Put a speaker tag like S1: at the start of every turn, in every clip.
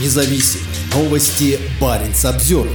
S1: независим. Новости Баренц обзор.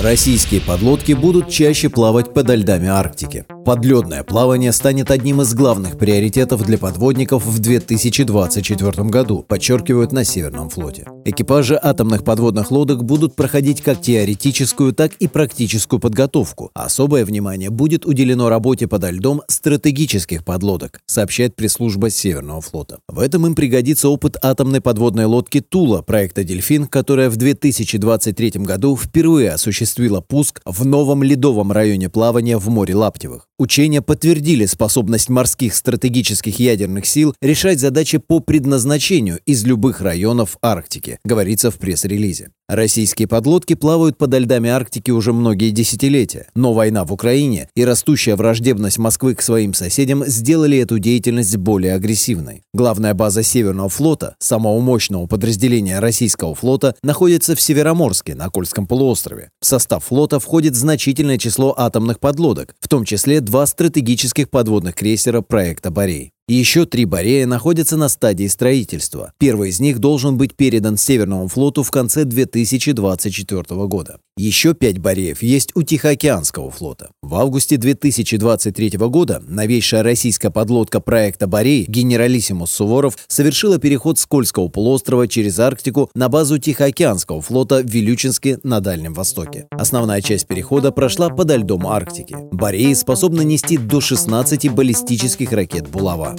S2: Российские подлодки будут чаще плавать подо льдами Арктики. Подледное плавание станет одним из главных приоритетов для подводников в 2024 году, подчеркивают на Северном флоте. Экипажи атомных подводных лодок будут проходить как теоретическую, так и практическую подготовку. Особое внимание будет уделено работе подо льдом стратегических подлодок, сообщает пресс-служба Северного флота. В этом им пригодится опыт атомной подводной лодки «Тула» проекта «Дельфин», которая в 2023 году впервые осуществила пуск в новом ледовом районе плавания в море Лаптевых. Учения подтвердили способность морских стратегических ядерных сил решать задачи по предназначению из любых районов Арктики, говорится в пресс-релизе. Российские подлодки плавают подо льдами Арктики уже многие десятилетия, но война в Украине и растущая враждебность Москвы к своим соседям сделали эту деятельность более агрессивной. Главная база Северного флота, самого мощного подразделения российского флота, находится в Североморске на Кольском полуострове. В состав флота входит значительное число атомных подлодок, в том числе два стратегических подводных крейсера проекта «Борей». Еще три Борея находятся на стадии строительства. Первый из них должен быть передан Северному флоту в конце 2024 года. Еще пять Бореев есть у Тихоокеанского флота. В августе 2023 года новейшая российская подлодка проекта «Борей» генералиссимус Суворов совершила переход с Кольского полуострова через Арктику на базу Тихоокеанского флота в Вилючинске на Дальнем Востоке. Основная часть перехода прошла подо льдом Арктики. Бореи способны нести до 16 баллистических ракет «Булава».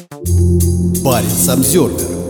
S1: Баренц обзервер